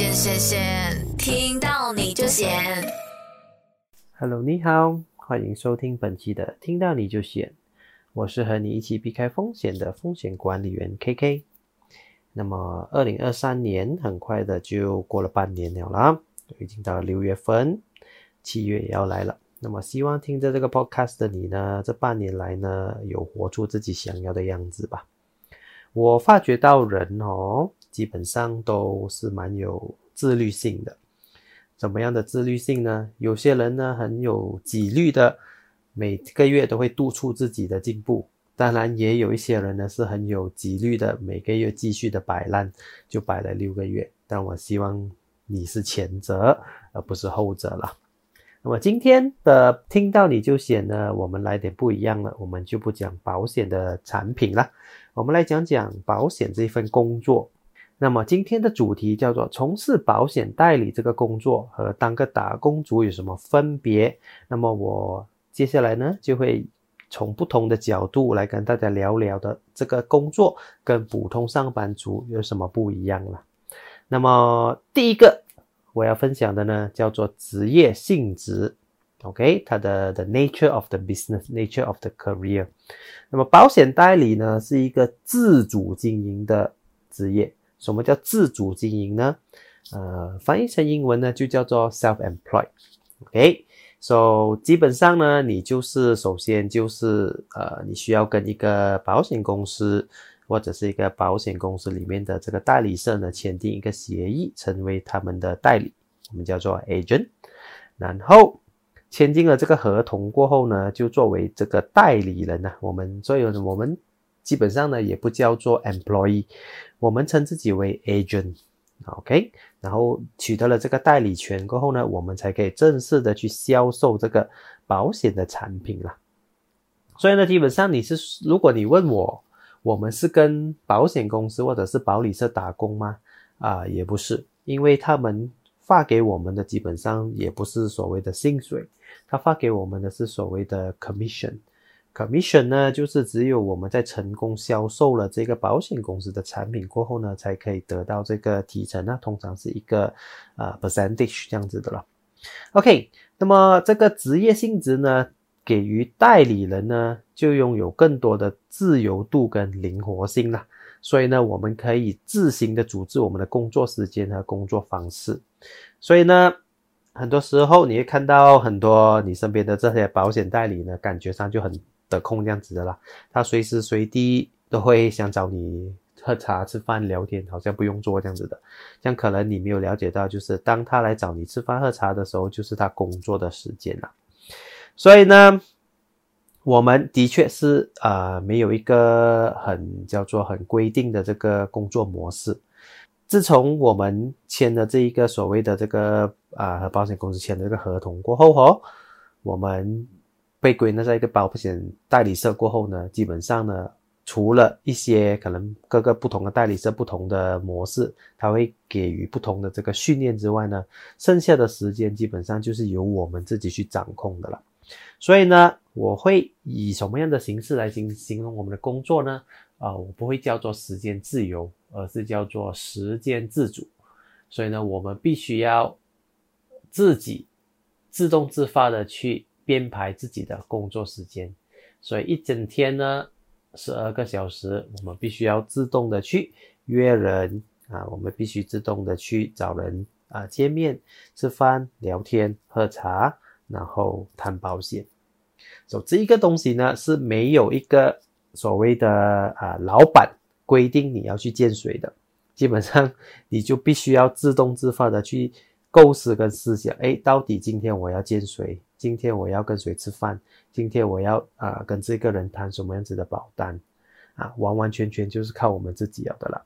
闲闲闲，听到你就闲。Hello，你好，欢迎收听本期的《听到你就险》，我是和你一起避开风险的风险管理员 KK。那么，二零二三年很快的就过了半年了啦，已经到了六月份，七月也要来了。那么，希望听着这个 podcast 的你呢，这半年来呢，有活出自己想要的样子吧。我发觉到人哦，基本上都是蛮有自律性的。怎么样的自律性呢？有些人呢很有纪律的，每个月都会督促自己的进步。当然，也有一些人呢是很有纪律的，每个月继续的摆烂，就摆了六个月。但我希望你是前者，而不是后者了。那么今天的听到你就险呢，我们来点不一样了，我们就不讲保险的产品了，我们来讲讲保险这份工作。那么今天的主题叫做从事保险代理这个工作和当个打工族有什么分别？那么我接下来呢就会从不同的角度来跟大家聊聊的这个工作跟普通上班族有什么不一样了。那么第一个我要分享的呢叫做职业性质，OK，它的 the nature of the business，nature of the career。那么保险代理呢是一个自主经营的职业。什么叫自主经营呢？呃，翻译成英文呢就叫做 self-employed。OK，so 基本上呢，你就是首先就是呃，你需要跟一个保险公司或者是一个保险公司里面的这个代理社呢签订一个协议，成为他们的代理，我们叫做 agent。然后签订了这个合同过后呢，就作为这个代理人呢，我们所以我们基本上呢也不叫做 employee。我们称自己为 agent，OK，、然后取得了这个代理权过后呢，我们才可以正式的去销售这个保险的产品啦。所以呢，基本上你是，如果你问我，我们是跟保险公司或者是保理社打工吗？啊，也不是，因为他们发给我们的基本上也不是所谓的薪水，他发给我们的是所谓的 commission。Commission 呢，就是只有我们在成功销售了这个保险公司的产品过后呢，才可以得到这个提成那通常是一个呃 percentage 这样子的了。OK，那么这个职业性质呢，给予代理人呢，就拥有更多的自由度跟灵活性啦。所以呢，我们可以自行的组织我们的工作时间和工作方式。所以呢。很多时候你会看到很多你身边的这些保险代理呢，感觉上就很得空这样子的啦。他随时随地都会想找你喝茶、吃饭、聊天，好像不用做这样子的。像可能你没有了解到，就是当他来找你吃饭喝茶的时候，就是他工作的时间啦。所以呢，我们的确是呃没有一个很叫做很规定的这个工作模式。自从我们签了这一个所谓的这个啊和保险公司签的这个合同过后哦，我们被归纳在一个保险代理社过后呢，基本上呢，除了一些可能各个不同的代理社不同的模式，它会给予不同的这个训练之外呢，剩下的时间基本上就是由我们自己去掌控的了。所以呢，我会以什么样的形式来形形容我们的工作呢？啊、我不会叫做时间自由，而是叫做时间自主。所以呢，我们必须要自己自动自发的去编排自己的工作时间。所以一整天呢，十二个小时，我们必须要自动的去约人啊，我们必须自动的去找人啊见面、吃饭、聊天、喝茶，然后谈保险。所以这一个东西呢是没有一个。所谓的啊，老板规定你要去见谁的，基本上你就必须要自动自发的去构思跟思想，哎，到底今天我要见谁？今天我要跟谁吃饭？今天我要啊、跟这个人谈什么样子的保单？啊，完完全全就是靠我们自己要的了。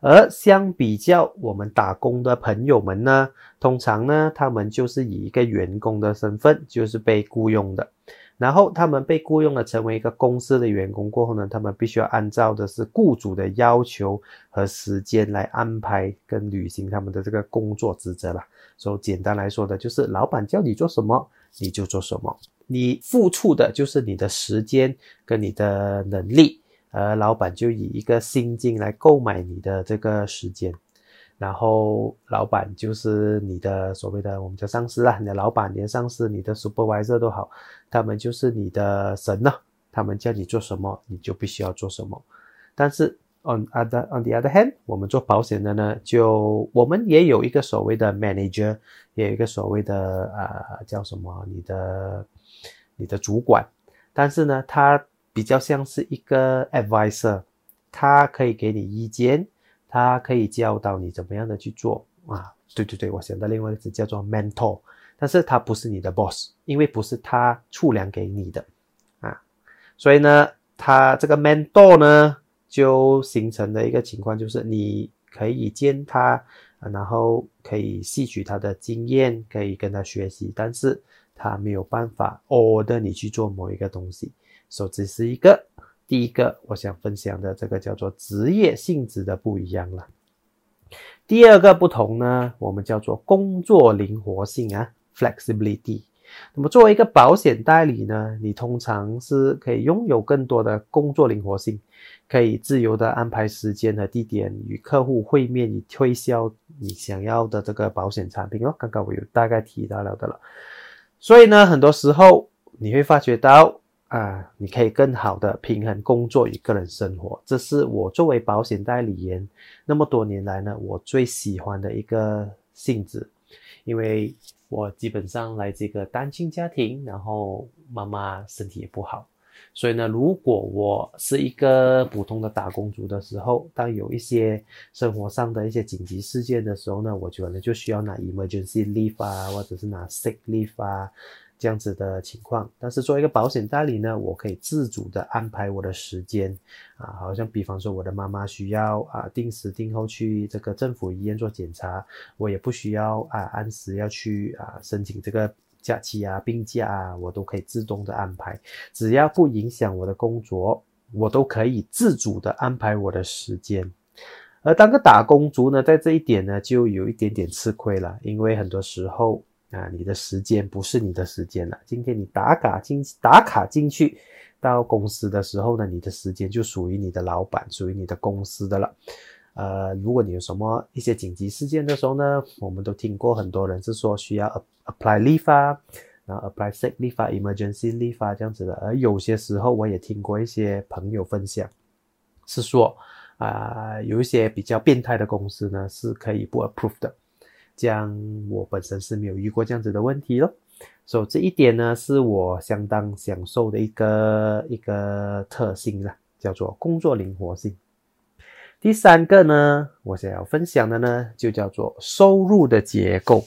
而相比较我们打工的朋友们呢，通常呢，他们就是以一个员工的身份，就是被雇佣的。然后他们被雇佣了，成为一个公司的员工过后呢，他们必须要按照的是雇主的要求和时间来安排跟履行他们的这个工作职责啦。所以简单来说的就是，老板叫你做什么，你就做什么，你付出的就是你的时间跟你的能力，而老板就以一个薪金来购买你的这个时间。然后老板就是你的所谓的我们叫上司啦，你的老板、你的上司、你的 supervisor 都好，他们就是你的神呐，他们叫你做什么，你就必须要做什么。但是 on other on the other hand，我们做保险的呢，就我们也有一个所谓的 manager，也有一个所谓的啊叫什么你的你的主管，但是呢，他比较像是一个 advisor，他可以给你意见。他可以教导你怎么样的去做啊？对对对，我想到另外一个词叫做 mentor，但是他不是你的 boss，因为不是他出粮给你的啊，所以呢，他这个 mentor 呢，就形成的一个情况就是你可以见他，然后可以吸取他的经验，可以跟他学习，但是他没有办法 order 你去做某一个东西，所以这是一个。第一个我想分享的这个叫做职业性质的不一样了。第二个不同呢，我们叫做工作灵活性啊，flexibility。那么作为一个保险代理呢，你通常是可以拥有更多的工作灵活性，可以自由的安排时间和地点与客户会面，以推销你想要的这个保险产品哦。刚刚我有大概提到了的了。所以呢，很多时候你会发觉到。啊，你可以更好的平衡工作与个人生活，这是我作为保险代理人那么多年来呢，我最喜欢的一个性质，因为我基本上来这个单亲家庭，然后妈妈身体也不好，所以呢，如果我是一个普通的打工族的时候，当有一些生活上的一些紧急事件的时候呢，我可能就需要拿 emergency leave 啊，或者是拿 sick leave 啊。这样子的情况，但是作为一个保险代理呢，我可以自主的安排我的时间啊，好像比方说我的妈妈需要啊定时定候去这个政府医院做检查，我也不需要啊按时要去啊申请这个假期啊病假啊，我都可以自动的安排，只要不影响我的工作，我都可以自主的安排我的时间。而当个打工族呢，在这一点呢，就有一点点吃亏了，因为很多时候。啊，你的时间不是你的时间了。今天你打卡进打卡进去到公司的时候呢，你的时间就属于你的老板，属于你的公司的了。呃，如果你有什么一些紧急事件的时候呢，我们都听过很多人是说需要 apply leave 啊，然后 apply sick leave emergency leave 这样子的。而有些时候我也听过一些朋友分享，是说啊，有一些比较变态的公司呢是可以不 approve 的。这样我本身是没有遇过这样子的问题咯，所以这一点呢是我相当享受的一个一个特性啦，叫做工作灵活性。第三个呢，我想要分享的呢就叫做收入的结构。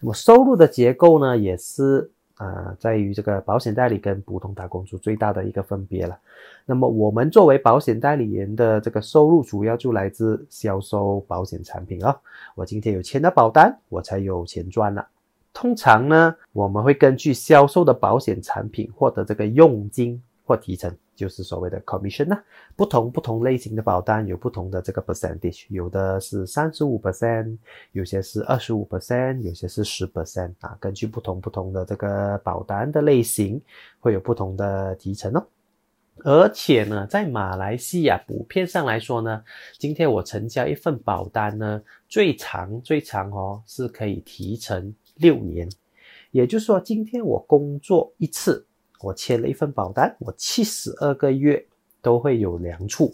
那么收入的结构呢也是。啊，在于这个保险代理跟普通打工族最大的一个分别了。那么我们作为保险代理员的这个收入，主要就来自销售保险产品哦。我今天有签了保单，我才有钱赚了。通常呢，我们会根据销售的保险产品获得这个佣金或提成。就是所谓的 commission 呐，不同不同类型的保单有不同的这个 percentage，有的是三十五 percent，有些是二十五 percent，有些是十 percent 啊，根据不同不同的这个保单的类型，会有不同的提成哦。而且呢，在马来西亚普遍上来说呢，今天我成交一份保单呢，最长最长哦是可以提成六年，也就是说，今天我工作一次。我签了一份保单，我七十二个月都会有两处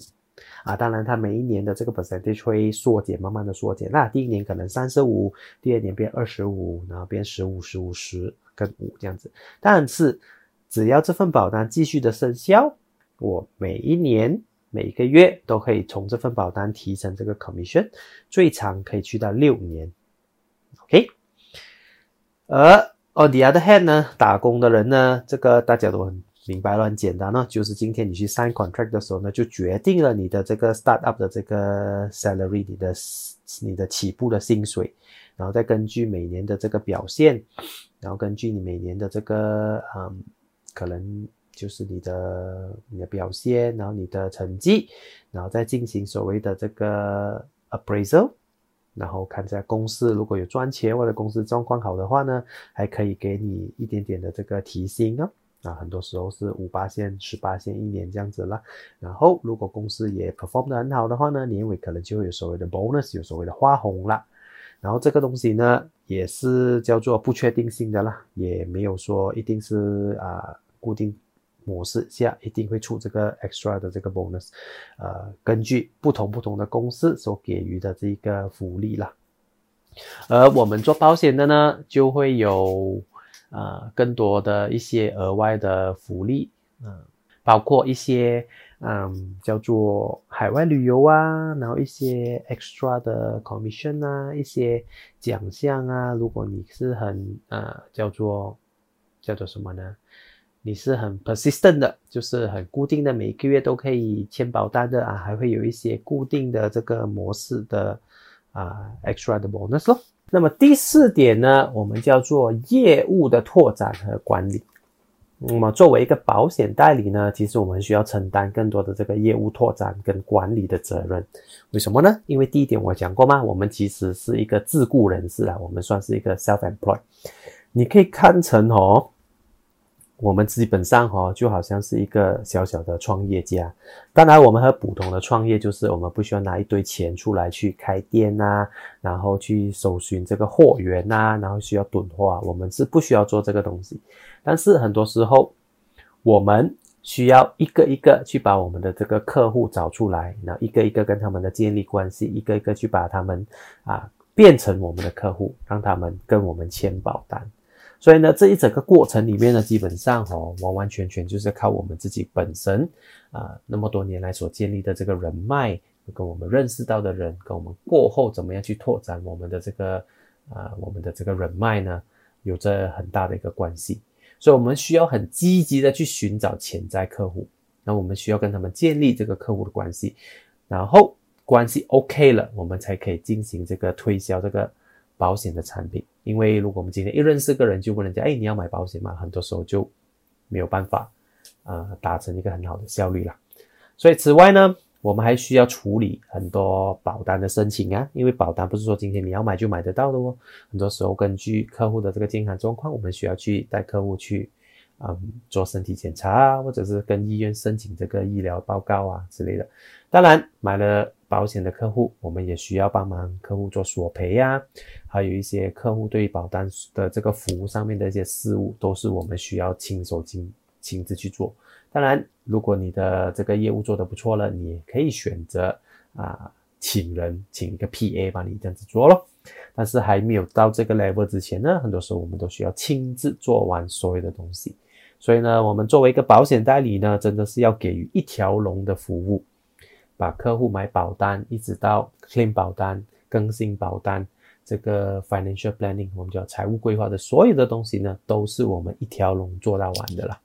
啊，当然它每一年的这个 percentage 会缩减，慢慢的缩减。那第一年可能三十五，第二年变二十五，然后变十五、十五、十跟五这样子。但是只要这份保单继续的生效，我每一年每个月都可以从这份保单提成这个 commission，最长可以去到六年。OK，而。哦，the other hand 呢，打工的人呢，这个大家都很明白了，很简单呢，就是今天你去 sign contract 的时候呢，就决定了你的这个 start up 的这个 salary，你的你的起步的薪水，然后再根据每年的这个表现，然后根据你每年的这个嗯，可能就是你的你的表现，然后你的成绩，然后再进行所谓的这个 appraisal。然后看在公司如果有赚钱或者公司状况好的话呢，还可以给你一点点的这个提薪哦。啊，很多时候是五八线、十八线一年这样子啦。然后如果公司也 perform 的很好的话呢，年尾可能就会有所谓的 bonus，有所谓的花红啦。然后这个东西呢，也是叫做不确定性的啦，也没有说一定是啊固定模式下一定会出这个 extra 的这个 bonus，呃，根据不同不同的公司所给予的这个福利啦。而我们做保险的呢，就会有呃更多的一些额外的福利，嗯，包括一些。嗯，叫做海外旅游啊，然后一些 extra 的 commission 啊，一些奖项啊。如果你是很呃叫做叫做什么呢？你是很 persistent 的，就是很固定的，每个月都可以签保单的啊，还会有一些固定的这个模式的啊 extra 的 bonus 咯。那么第四点呢，我们叫做业务的拓展和管理。那么作为一个保险代理呢，其实我们需要承担更多的这个业务拓展跟管理的责任。为什么呢？因为第一点我讲过嘛，我们其实是一个自雇人士啊，我们算是一个 self-employed。你可以看成哦。我们基本上哈，就好像是一个小小的创业家。当然，我们和普通的创业就是，我们不需要拿一堆钱出来去开店呐，然后去搜寻这个货源呐，然后需要囤货。我们是不需要做这个东西。但是很多时候，我们需要一个一个去把我们的这个客户找出来，然后一个一个跟他们的建立关系，一个一个去把他们啊变成我们的客户，让他们跟我们签保单。所以呢，这一整个过程里面呢，基本上哦，完完全全就是靠我们自己本身啊，那么多年来所建立的这个人脉，跟我们认识到的人，跟我们过后怎么样去拓展我们的这个啊，我们的这个人脉呢，有着很大的一个关系。所以我们需要很积极的去寻找潜在客户，那我们需要跟他们建立这个客户的关系，然后关系 OK 了，我们才可以进行这个推销这个。保险的产品，因为如果我们今天一认识个人就问人家，哎，你要买保险吗？很多时候就没有办法，呃，达成一个很好的效率了。所以此外呢，我们还需要处理很多保单的申请啊，因为保单不是说今天你要买就买得到的哦。很多时候根据客户的这个健康状况，我们需要去带客户去，嗯，做身体检查啊，或者是跟医院申请这个医疗报告啊之类的。当然买了。保险的客户，我们也需要帮忙客户做索赔呀，还有一些客户对保单的这个服务上面的一些事务，都是我们需要亲手亲亲自去做。当然，如果你的这个业务做得不错了，你也可以选择啊，请人请一个 PA 帮你这样子做咯。但是还没有到这个 level 之前呢，很多时候我们都需要亲自做完所有的东西。所以呢，我们作为一个保险代理呢，真的是要给予一条龙的服务。把客户买保单，一直到 claim 保单、更新保单，这个 financial planning，我们叫财务规划的所有的东西呢，都是我们一条龙做到完的啦。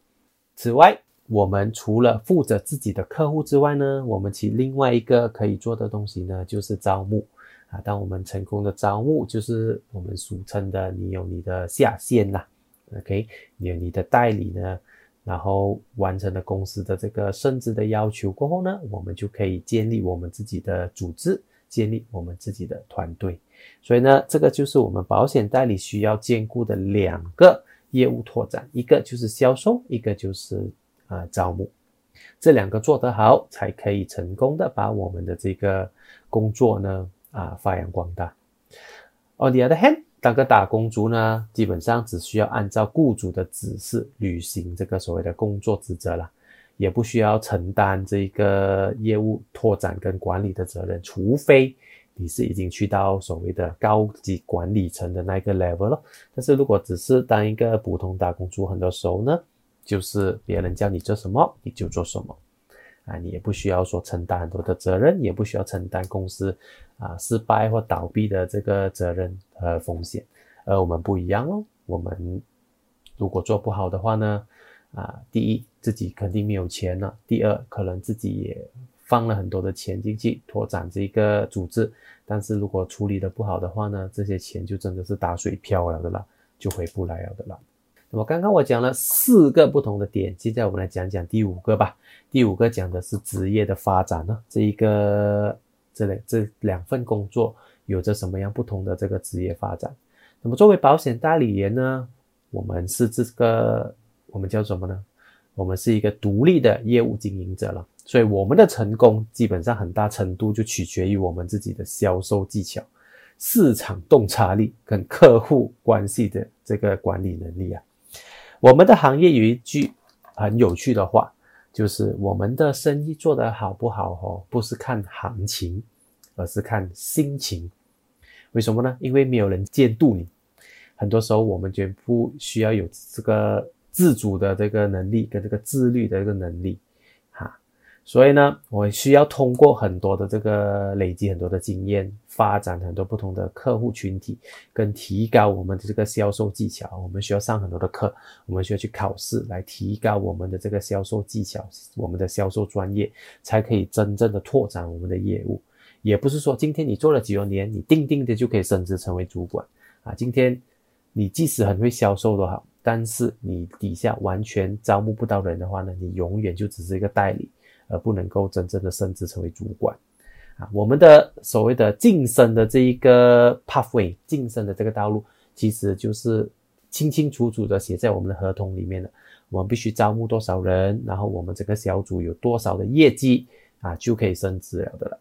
此外，我们除了负责自己的客户之外呢，我们其另外一个可以做的东西呢，就是招募啊。当我们成功的招募，就是我们俗称的你有你的下线啦，OK，你有你的代理呢。然后完成了公司的这个升职的要求过后呢，我们就可以建立我们自己的组织，建立我们自己的团队。所以呢，这个就是我们保险代理需要兼顾的两个业务拓展，一个就是销售，一个就是啊招募。这两个做得好，才可以成功的把我们的这个工作呢啊发扬光大。On the other hand。当个打工族呢，基本上只需要按照雇主的指示履行这个所谓的工作职责了，也不需要承担这个业务拓展跟管理的责任，除非你是已经去到所谓的高级管理层的那个 level 了。但是如果只是当一个普通打工族，很多时候呢，就是别人叫你做什么你就做什么。啊，你也不需要说承担很多的责任，也不需要承担公司啊失败或倒闭的这个责任和风险。而我们不一样哦，我们如果做不好的话呢，啊，第一自己肯定没有钱了，第二可能自己也放了很多的钱进去拓展这个组织，但是如果处理的不好的话呢，这些钱就真的是打水漂了的啦，就回不来了的啦。那么刚刚我讲了四个不同的点，现在我们来讲讲第五个吧。第五个讲的是职业的发展呢，这一个这两这两份工作有着什么样不同的这个职业发展？那么作为保险代理人呢，我们是这个我们叫什么呢？我们是一个独立的业务经营者了。所以我们的成功基本上很大程度就取决于我们自己的销售技巧、市场洞察力跟客户关系的这个管理能力啊。我们的行业有一句很有趣的话，就是我们的生意做得好不好哦，不是看行情，而是看心情。为什么呢？因为没有人监督你，很多时候我们就不需要有这个自主的这个能力跟这个自律的一个能力。所以呢，我需要通过很多的这个累积很多的经验，发展很多不同的客户群体，跟提高我们的这个销售技巧。我们需要上很多的课，我们需要去考试来提高我们的这个销售技巧，我们的销售专业，才可以真正的拓展我们的业务。也不是说今天你做了几多年，你定定的就可以升职成为主管啊。今天你即使很会销售都好，但是你底下完全招募不到人的话呢，你永远就只是一个代理。而不能够真正的升职成为主管，啊，我们的所谓的晋升的这一个 pathway，晋升的这个道路，其实就是清清楚楚的写在我们的合同里面的。我们必须招募多少人，然后我们这个小组有多少的业绩，啊，就可以升职了的了，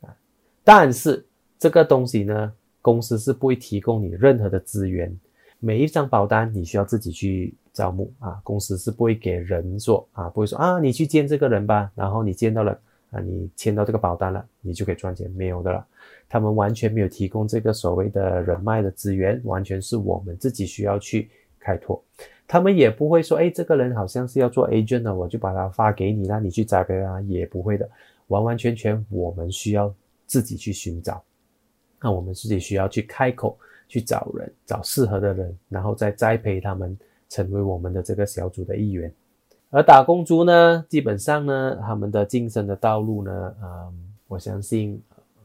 啊，但是这个东西呢，公司是不会提供你任何的资源。每一张保单你需要自己去招募啊，公司是不会给人做啊，不会说啊，你去见这个人吧，然后你见到了啊，你签到这个保单了，你就可以赚钱，没有的了。他们完全没有提供这个所谓的人脉的资源，完全是我们自己需要去开拓。他们也不会说，哎，这个人好像是要做 agent 的，我就把他发给你，让你去栽培他，也不会的，完完全全我们需要自己去寻找，那我们自己需要去开口。去找人，找适合的人，然后再栽培他们成为我们的这个小组的一员。而打工族呢，基本上呢，他们的晋升的道路呢，嗯，我相信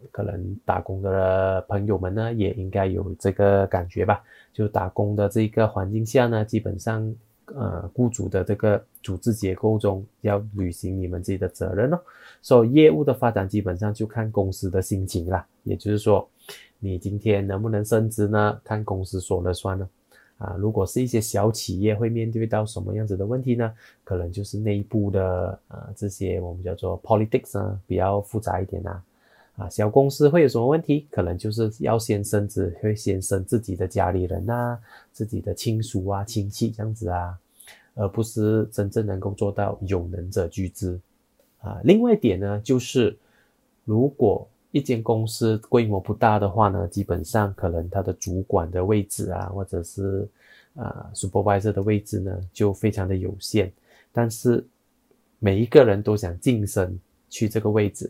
可能打工的朋友们呢，也应该有这个感觉吧。就打工的这个环境下呢，基本上，呃，雇主的这个组织结构中要履行你们自己的责任哦。所以业务的发展基本上就看公司的心情啦，也就是说。你今天能不能升职呢？看公司说了算了。啊，如果是一些小企业，会面对到什么样子的问题呢？可能就是内部的啊，这些我们叫做 politics 啊，比较复杂一点呐。啊，小公司会有什么问题？可能就是要先升职，会先升自己的家里人呐，自己的亲属啊、亲戚这样子啊，而不是真正能够做到有能者居之。啊，另外一点呢，就是如果一间公司规模不大的话呢，基本上可能它的主管的位置啊，或者是啊 supervisor 的位置呢，就非常的有限。但是每一个人都想晋升去这个位置，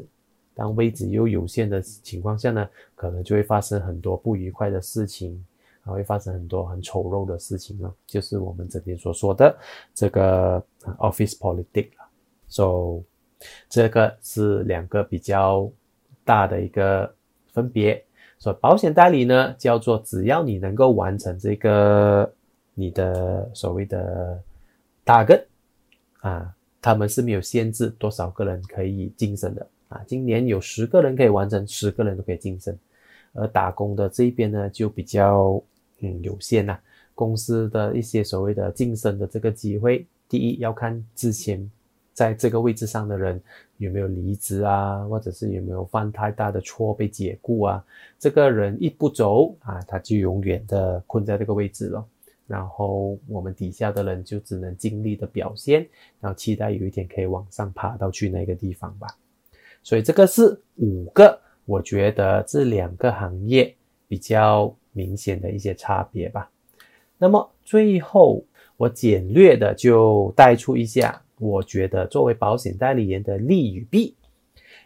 当位置又有限的情况下呢，可能就会发生很多不愉快的事情，还会发生很多很丑陋的事情呢，就是我们整天所说的这个 office politics 了。So 这个是两个比较。大的一个分别，所以保险代理呢，叫做只要你能够完成这个你的所谓的打根啊，他们是没有限制多少个人可以晋升的啊。今年有十个人可以完成，十个人都可以晋升。而打工的这一边呢，就比较嗯有限呐。公司的一些所谓的晋升的这个机会，第一要看之前。在这个位置上的人有没有离职啊，或者是有没有犯太大的错被解雇啊？这个人一不走啊，他就永远的困在这个位置了。然后我们底下的人就只能尽力的表现，然后期待有一天可以往上爬到去那个地方吧。所以这个是五个，我觉得这两个行业比较明显的一些差别吧。那么最后我简略的就带出一下。我觉得作为保险代理人的利与弊，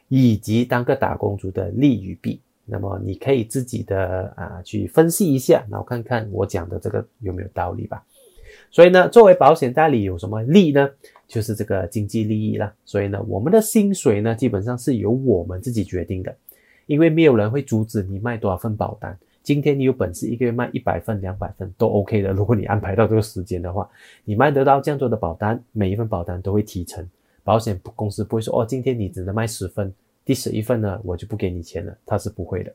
以及当个打工族的利与弊，那么你可以自己的啊去分析一下，然后看看我讲的这个有没有道理吧。所以呢，作为保险代理有什么利呢？就是这个经济利益啦。所以呢，我们的薪水呢，基本上是由我们自己决定的，因为没有人会阻止你卖多少份保单。今天你有本事一个月卖一百份、两百份都 OK 的。如果你安排到这个时间的话，你卖得到这样多的保单，每一份保单都会提成。保险公司不会说哦，今天你只能卖十份，第十一份呢我就不给你钱了，它是不会的。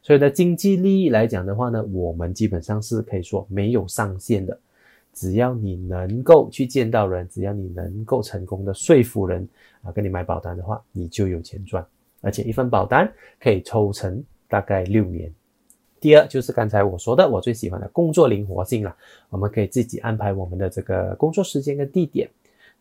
所以呢，经济利益来讲的话呢，我们基本上是可以说没有上限的。只要你能够去见到人，只要你能够成功的说服人啊，跟你买保单的话，你就有钱赚。而且一份保单可以抽成大概六年。第二就是刚才我说的，我最喜欢的工作灵活性了，我们可以自己安排我们的这个工作时间跟地点，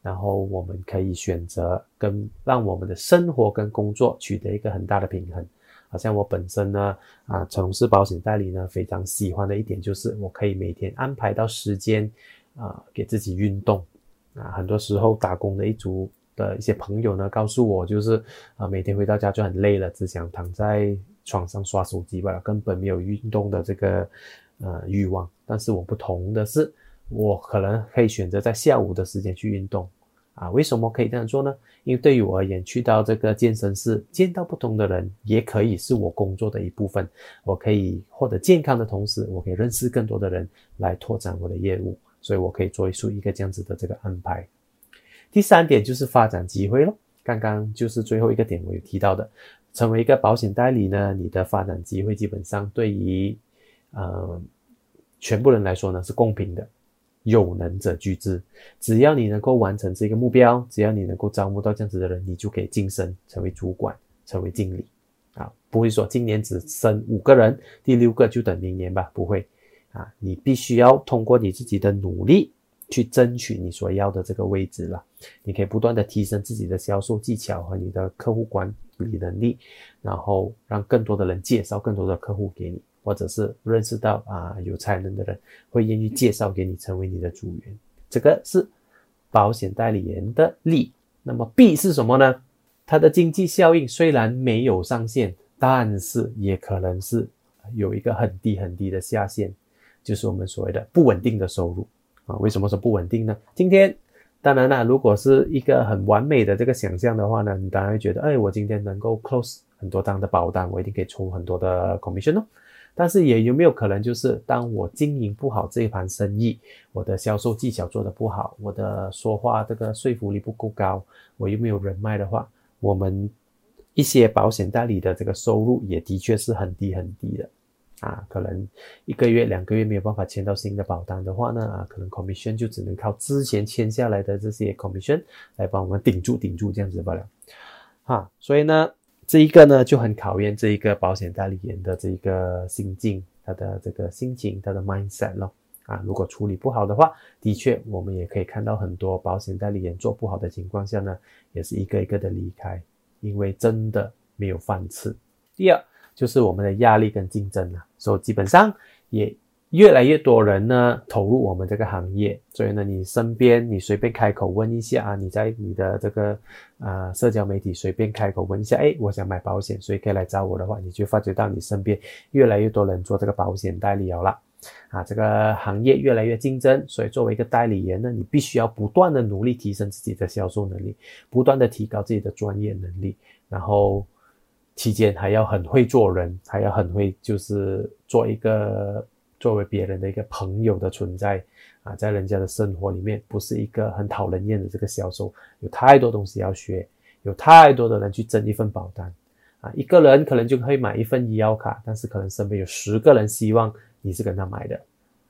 然后我们可以选择跟让我们的生活跟工作取得一个很大的平衡。好像我本身呢，啊，从事保险代理呢，非常喜欢的一点就是我可以每天安排到时间，啊，给自己运动，啊，很多时候打工的一族的一些朋友呢，告诉我就是啊，每天回到家就很累了，只想躺在床上刷手机罢了，根本没有运动的这个呃欲望。但是我不同的是，我可能可以选择在下午的时间去运动。啊，为什么可以这样做呢？因为对于我而言，去到这个健身室见到不同的人，也可以是我工作的一部分。我可以获得健康的同时，我可以认识更多的人来拓展我的业务，所以我可以做出一个这样子的这个安排。第三点就是发展机会咯。刚刚就是最后一个点我有提到的，成为一个保险代理呢，你的发展机会基本上对于呃全部人来说呢是公平的。有能者居之，只要你能够完成这个目标，只要你能够招募到这样子的人，你就可以晋升成为主管，成为经理，啊，不会说今年只升五个人，第六个就等明年吧，不会，啊，你必须要通过你自己的努力去争取你所要的这个位置了，你可以不断的提升自己的销售技巧和你的客户管理能力，然后让更多的人介绍更多的客户给你。或者是认识到啊有才能的人，会愿意介绍给你成为你的组员，这个是保险代理人的利。那么弊是什么呢？它的经济效应虽然没有上限，但是也可能是有一个很低很低的下限，就是我们所谓的不稳定的收入啊。为什么说不稳定呢？今天当然了，如果是一个很完美的这个想象的话呢，你当然会觉得，哎，我今天能够 close 很多张的保单，我一定可以出很多的 commission 哦。但是也有没有可能，就是当我经营不好这一盘生意，我的销售技巧做得不好，我的说话这个说服力不够高，我又没有人脉的话，我们一些保险代理的这个收入也的确是很低很低的啊，可能一个月两个月没有办法签到新的保单的话呢，啊，可能 commission 就只能靠之前签下来的这些 commission 来帮我们顶住顶住这样子罢了，哈，所以呢。这一个呢就很考验这一个保险代理人的这一个心境，他的这个心情，他的 mindset 咯。啊，如果处理不好的话，的确我们也可以看到很多保险代理人做不好的情况下呢，也是一个一个的离开，因为真的没有饭吃。第二就是我们的压力跟竞争啊，所以基本上也。越来越多人呢投入我们这个行业，所以呢，你身边你随便开口问一下啊，你在你的这个啊社交媒体随便开口问一下，哎，我想买保险，所以可以来找我的话，你就发觉到你身边越来越多人做这个保险代理了，啊，这个行业越来越竞争，所以作为一个代理人呢，你必须要不断的努力提升自己的销售能力，不断的提高自己的专业能力，然后期间还要很会做人，还要很会就是做一个。作为别人的一个朋友的存在啊，在人家的生活里面，不是一个很讨人厌的这个销售，有太多东西要学，有太多的人去争一份保单啊，一个人可能就可以买一份医药卡，但是可能身边有十个人希望你是跟他买的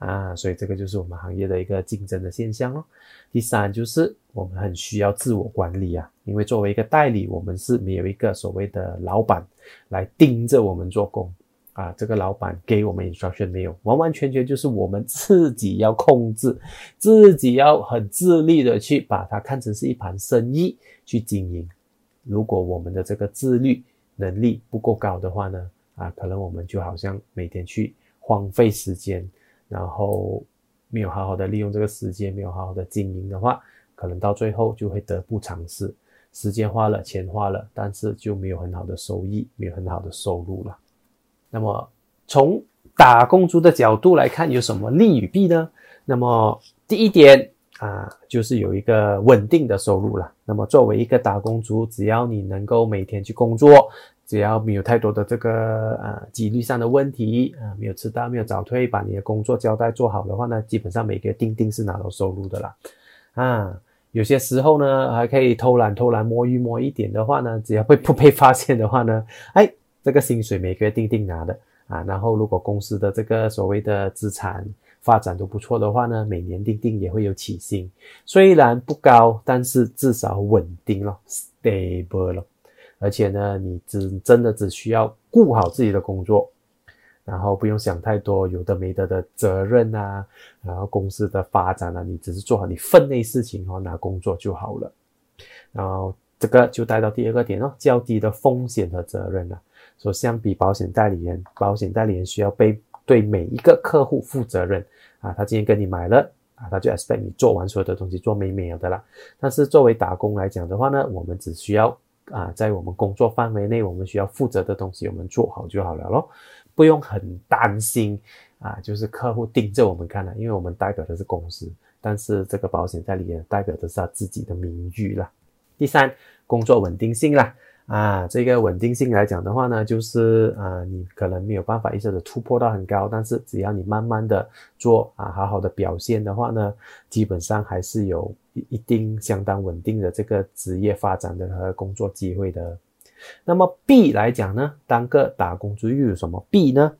啊，所以这个就是我们行业的一个竞争的现象哦。第三就是我们很需要自我管理啊，因为作为一个代理，我们是没有一个所谓的老板来盯着我们做工。啊，这个老板给我们 instruction 没有，完完全全就是我们自己要控制，自己要很自律的去把它看成是一盘生意去经营。如果我们的这个自律能力不够高的话呢，啊，可能我们就好像每天去荒废时间，然后没有好好的利用这个时间，没有好好的经营的话，可能到最后就会得不偿失。时间花了，钱花了，但是就没有很好的收益，没有很好的收入了。那么从打工族的角度来看，有什么利与弊呢？那么第一点啊，就是有一个稳定的收入了。那么作为一个打工族，只要你能够每天去工作，只要没有太多的这个呃纪律上的问题啊，没有迟到，没有早退，把你的工作交代做好的话呢，基本上每个月定定是拿到收入的啦。啊，有些时候呢，还可以偷懒偷懒摸鱼摸一点的话呢，只要被不被发现的话呢，哎。这个薪水每个月定定拿的啊，然后如果公司的这个所谓的资产发展都不错的话呢，每年定定也会有起薪，虽然不高，但是至少稳定了，stable 了。而且呢，你只真的只需要顾好自己的工作，然后不用想太多有的没的的责任啊，然后公司的发展啊，你只是做好你分内事情哦，拿工作就好了。然后这个就带到第二个点哦，较低的风险和责任了。说相比保险代理人，保险代理人需要被对每一个客户负责任啊，他今天跟你买了啊，他就 expect 你做完所有的东西做美美的啦。但是作为打工来讲的话呢，我们只需要。啊，在我们工作范围内，我们需要负责的东西，我们做好就好了咯，不用很担心啊，就是客户盯着我们看了，因为我们代表的是公司，但是这个保险代理人代表的是他自己的名誉啦。第三，工作稳定性啦。啊，这个稳定性来讲的话呢，就是啊，你可能没有办法一下子突破到很高，但是只要你慢慢的做啊，好好的表现的话呢，基本上还是有一定相当稳定的这个职业发展的和工作机会的。那么 B 来讲呢，当个打工族又有什么 B 呢？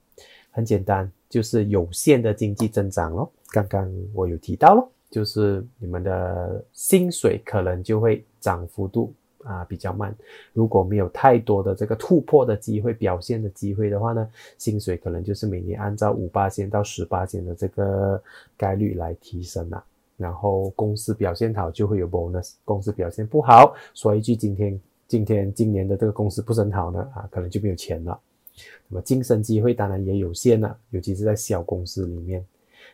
很简单，就是有限的经济增长咯。刚刚我有提到咯，就是你们的薪水可能就会涨幅度。啊，比较慢。如果没有太多的这个突破的机会、表现的机会的话呢，薪水可能就是每年按照五八千到十八千的这个概率来提升了。然后公司表现好就会有 bonus，公司表现不好，说一句今天今天今年的这个公司不是很好呢，啊，可能就没有钱了。那么晋升机会当然也有限了，尤其是在小公司里面，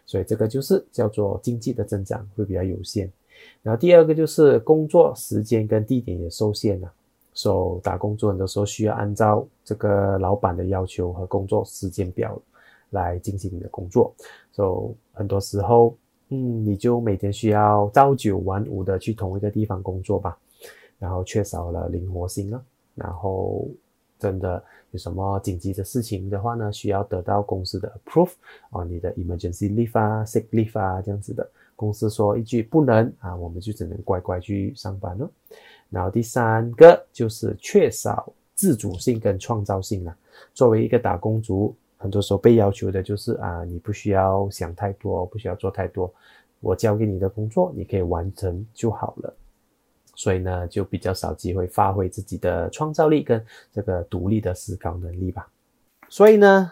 所以这个就是叫做经济的增长会比较有限。然后第二个就是工作时间跟地点也受限了，所以打工作很多时候需要按照这个老板的要求和工作时间表来进行你的工作，所以很多时候，嗯，你就每天需要朝九晚五的去同一个地方工作吧，然后缺少了灵活性了，然后真的有什么紧急的事情的话呢，需要得到公司的 approve 啊，你的 emergency leave 啊，sick leave 啊这样子的。公司说一句不能啊，我们就只能乖乖去上班了。然后第三个就是缺少自主性跟创造性了。作为一个打工族，很多时候被要求的就是啊，你不需要想太多，不需要做太多，我交给你的工作你可以完成就好了。所以呢，就比较少机会发挥自己的创造力跟这个独立的思考能力吧。所以呢。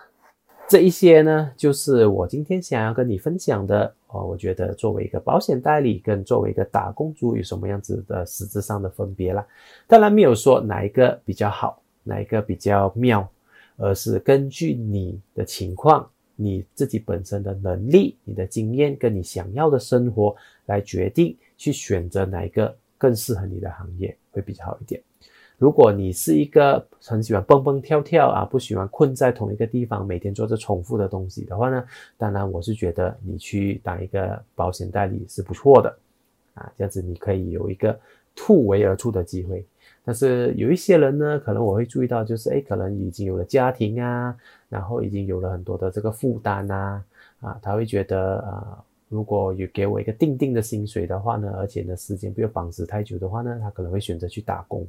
这一些呢，就是我今天想要跟你分享的哦。我觉得作为一个保险代理跟作为一个打工族有什么样子的实质上的分别啦？当然没有说哪一个比较好，哪一个比较妙，而是根据你的情况、你自己本身的能力、你的经验跟你想要的生活来决定去选择哪一个更适合你的行业会比较好一点。如果你是一个很喜欢蹦蹦跳跳啊，不喜欢困在同一个地方，每天做着重复的东西的话呢，当然我是觉得你去当一个保险代理是不错的，啊，这样子你可以有一个突围而出的机会。但是有一些人呢，可能我会注意到，就是哎，可能已经有了家庭啊，然后已经有了很多的这个负担啊，啊，他会觉得啊，如果有给我一个定定的薪水的话呢，而且呢时间不要绑死太久的话呢，他可能会选择去打工。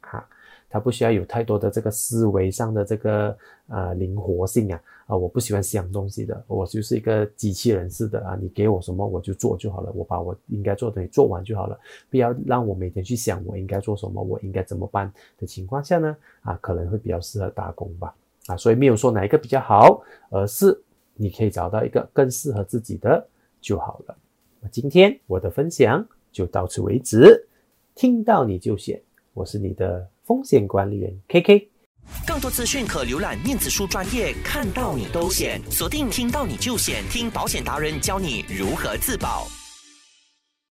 哈，他不需要有太多的这个思维上的这个呃灵活性啊啊，我不喜欢想东西的，我就是一个机器人似的啊，你给我什么我就做就好了，我把我应该做的东西做完就好了，不要让我每天去想我应该做什么，我应该怎么办的情况下呢啊，可能会比较适合打工吧啊，所以没有说哪一个比较好，而是你可以找到一个更适合自己的就好了。那今天我的分享就到此为止，听到你就选。我是你的风险管理员 K K，更多资讯可浏览面子书专业，看到你都险，锁定听到你就险，听保险达人教你如何自保。